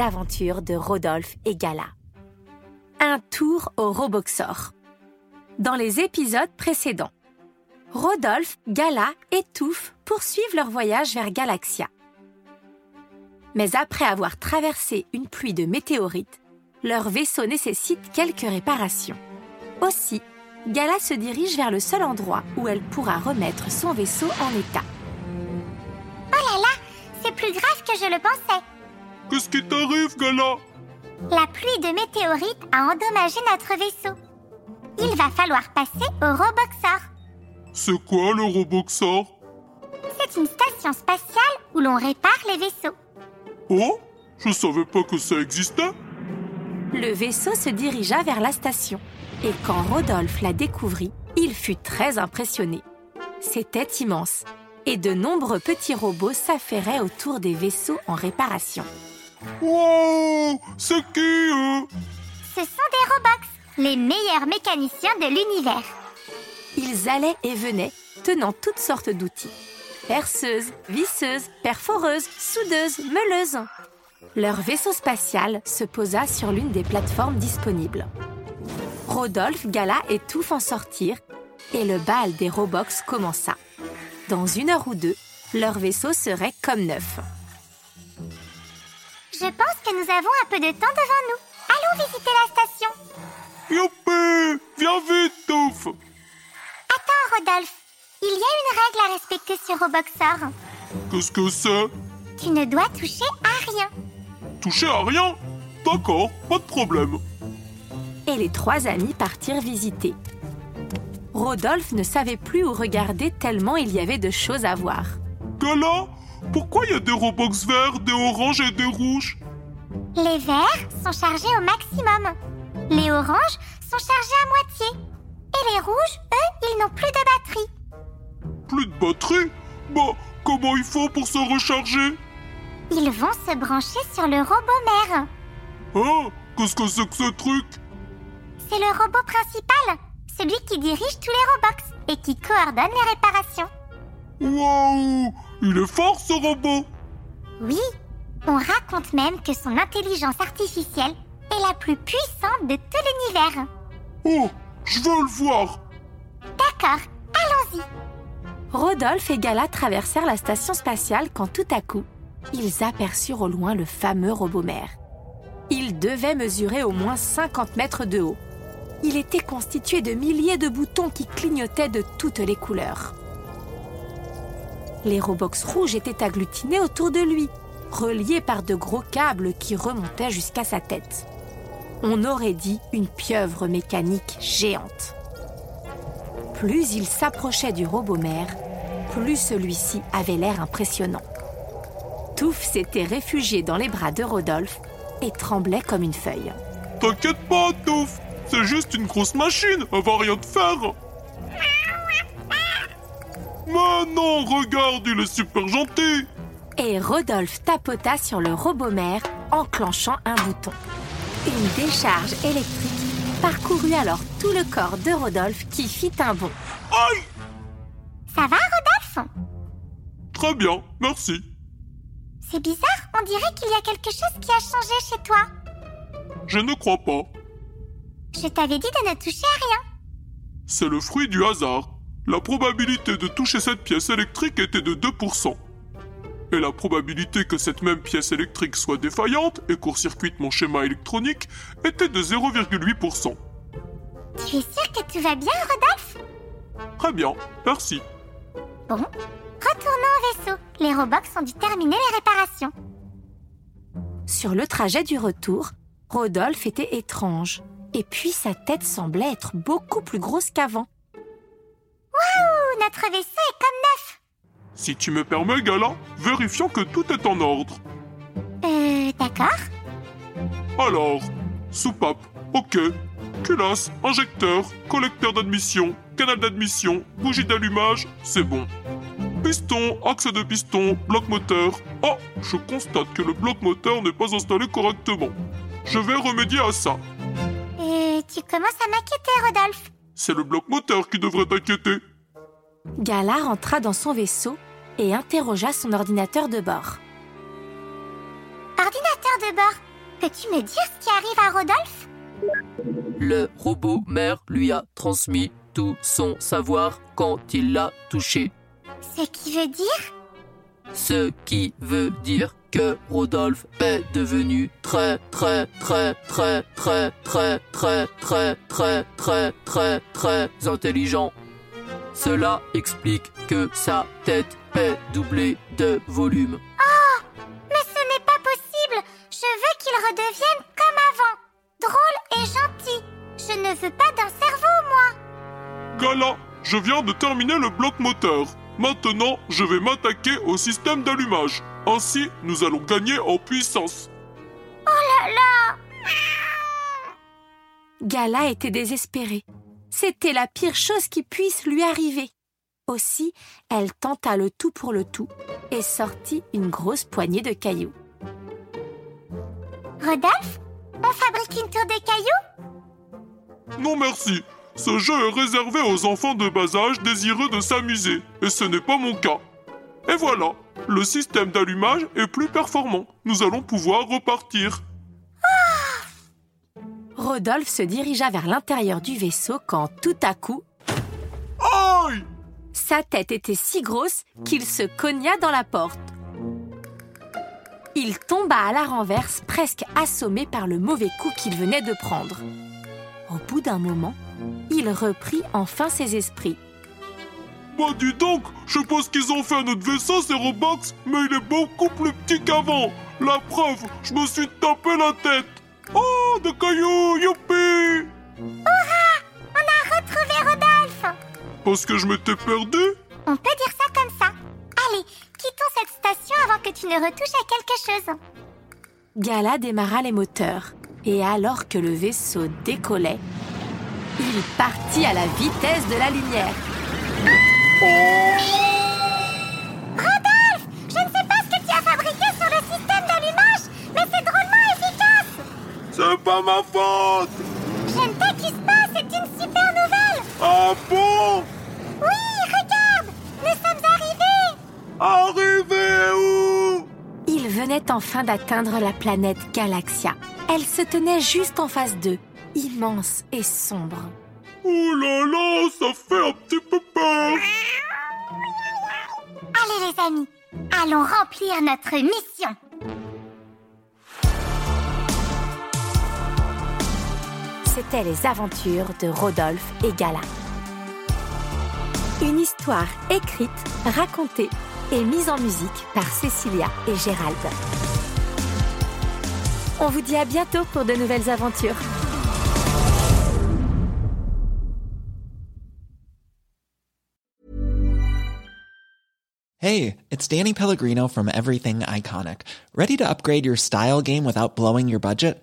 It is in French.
Les aventures de Rodolphe et Gala. Un tour au Roboxor. Dans les épisodes précédents, Rodolphe, Gala et Touffe poursuivent leur voyage vers Galaxia. Mais après avoir traversé une pluie de météorites, leur vaisseau nécessite quelques réparations. Aussi, Gala se dirige vers le seul endroit où elle pourra remettre son vaisseau en état. Oh là là, c'est plus grave que je le pensais. Qu'est-ce qui t'arrive, Gala? La pluie de météorites a endommagé notre vaisseau. Il va falloir passer au Roboxor. C'est quoi le Roboxor? C'est une station spatiale où l'on répare les vaisseaux. Oh? Je savais pas que ça existait. Le vaisseau se dirigea vers la station. Et quand Rodolphe la découvrit, il fut très impressionné. C'était immense. Et de nombreux petits robots s'affairaient autour des vaisseaux en réparation. Wow C'est qui, eux? Ce sont des Robox, les meilleurs mécaniciens de l'univers. Ils allaient et venaient, tenant toutes sortes d'outils. Perceuses, visseuses, perforeuses, soudeuses, meuleuses. Leur vaisseau spatial se posa sur l'une des plateformes disponibles. Rodolphe, Gala et Touffe en sortirent et le bal des Robox commença. Dans une heure ou deux, leur vaisseau serait comme neuf. Je pense que nous avons un peu de temps devant nous. Allons visiter la station. Youpi Viens vite, Touffe Attends, Rodolphe. Il y a une règle à respecter sur Roboxor. Qu'est-ce que c'est? Tu ne dois toucher à rien. Toucher à rien? D'accord, pas de problème. et les trois amis partirent visiter. Rodolphe ne savait plus où regarder tellement il y avait de choses à voir. Gala Pourquoi il y a des Robox verts, des oranges et des rouges Les verts sont chargés au maximum. Les oranges sont chargés à moitié. Et les rouges, eux, ils n'ont plus de batterie. Plus de batterie Bah, comment il faut pour se recharger Ils vont se brancher sur le robot mère. Hein Qu'est-ce que c'est que ce truc C'est le robot principal, celui qui dirige tous les Robox et qui coordonne les réparations. Waouh Il est fort, ce robot Oui, on raconte même que son intelligence artificielle est la plus puissante de tout l'univers. Oh Je veux le voir D'accord, allons-y. Rodolphe et Gala traversèrent la station spatiale quand tout à coup, ils aperçurent au loin le fameux robot mère. Il devait mesurer au moins 50 mètres de haut. Il était constitué de milliers de boutons qui clignotaient de toutes les couleurs. Les robox rouges étaient agglutinés autour de lui, reliés par de gros câbles qui remontaient jusqu'à sa tête. On aurait dit une pieuvre mécanique géante. Plus il s'approchait du robot mère, plus celui-ci avait l'air impressionnant. Touffe s'était réfugié dans les bras de Rodolphe et tremblait comme une feuille. T'inquiète pas, Touffe C'est juste une grosse machine, elle va rien te faire Mais non, regarde, il est super gentil Et Rodolphe tapota sur le robot mère, enclenchant un bouton. Une décharge électrique parcourut alors tout le corps de Rodolphe qui fit un bond. Aïe Ça va, Rodolphe? Très bien, merci. C'est bizarre, on dirait qu'il y a quelque chose qui a changé chez toi. Je ne crois pas. Je t'avais dit de ne toucher à rien. C'est le fruit du hasard. La probabilité de toucher cette pièce électrique était de 2%. Et la probabilité que cette même pièce électrique soit défaillante et court-circuite mon schéma électronique était de 0,8%. Tu es sûr que tout va bien, Rodolphe? Très bien, merci. Bon, retournons au vaisseau. Les Robox ont dû terminer les réparations. Sur le trajet du retour, Rodolphe était étrange. Et puis sa tête semblait être beaucoup plus grosse qu'avant. Ouh, notre vaisseau est comme neuf. Si tu me permets, Gala, vérifions que tout est en ordre. Euh, d'accord. Alors, soupape, ok. Culasse, injecteur, collecteur d'admission, canal d'admission, bougie d'allumage, c'est bon. Piston, axe de piston, bloc moteur. Ah, je constate que le bloc moteur n'est pas installé correctement. Je vais remédier à ça. Euh, tu commences à m'inquiéter, Rodolphe. C'est le bloc moteur qui devrait t'inquiéter. Gala rentra dans son vaisseau et interrogea son ordinateur de bord. Ordinateur de bord, peux-tu me dire ce qui arrive à Rodolphe Le robot mère lui a transmis tout son savoir quand il l'a touché. Ce qui veut dire Ce qui veut dire que Rodolphe est devenu très très très très très très très très très très très très intelligent. Cela explique que sa tête est doublée de volume. Mais ce n'est pas possible Je veux qu'il redevienne comme avant Drôle et gentil Je ne veux pas d'un cerveau, moi Gala, je viens de terminer le bloc moteur. Maintenant, je vais m'attaquer au système d'allumage. Ainsi, nous allons gagner en puissance. Oh là là Gala était désespérée. C'était la pire chose qui puisse lui arriver. Aussi, elle tenta le tout pour le tout et sortit une grosse poignée de cailloux. Rodolphe On fabrique une tour de cailloux? Non merci. Ce jeu est réservé aux enfants de bas âge désireux de s'amuser, et ce n'est pas mon cas. Et voilà, le système d'allumage est plus performant. Nous allons pouvoir repartir. Rodolphe se dirigea vers l'intérieur du vaisseau quand tout à coup, Aïe sa tête était si grosse qu'il se cogna dans la porte. Il tomba à la renverse, presque assommé par le mauvais coup qu'il venait de prendre. Au bout d'un moment, il reprit enfin ses esprits. Bah dis donc, je pense qu'ils ont fait un autre vaisseau, ces Robox, mais il est beaucoup plus petit qu'avant. La preuve, je me suis tapé la tête. Oh, de cailloux, youpi On a retrouvé Rodolphe Parce que je m'étais perdu On peut dire ça comme ça. Allez, quittons cette station avant que tu ne retouches à quelque chose. Gala démarra les moteurs, et alors que le vaisseau décollait, il partit à la vitesse de la lumière. Rodolphe pas ma faute Je ne t'accuse pas, c'est une super nouvelle. Ah bon? Oui, regarde Nous sommes arrivés. Arrivé où? Ils venaient enfin d'atteindre la planète Galaxia. Elle se tenait juste en face d'eux, immense et sombre. Ouh là là, ça fait un petit peu peur. Allez les amis, allons remplir notre mission C'étaient les aventures de Rodolphe et Gala. Une histoire écrite, racontée et mise en musique par Cécilia et Gérald. On vous dit à bientôt pour de nouvelles aventures. Hey, it's Danny Pellegrino from Everything Iconic. Ready to upgrade your style game without blowing your budget?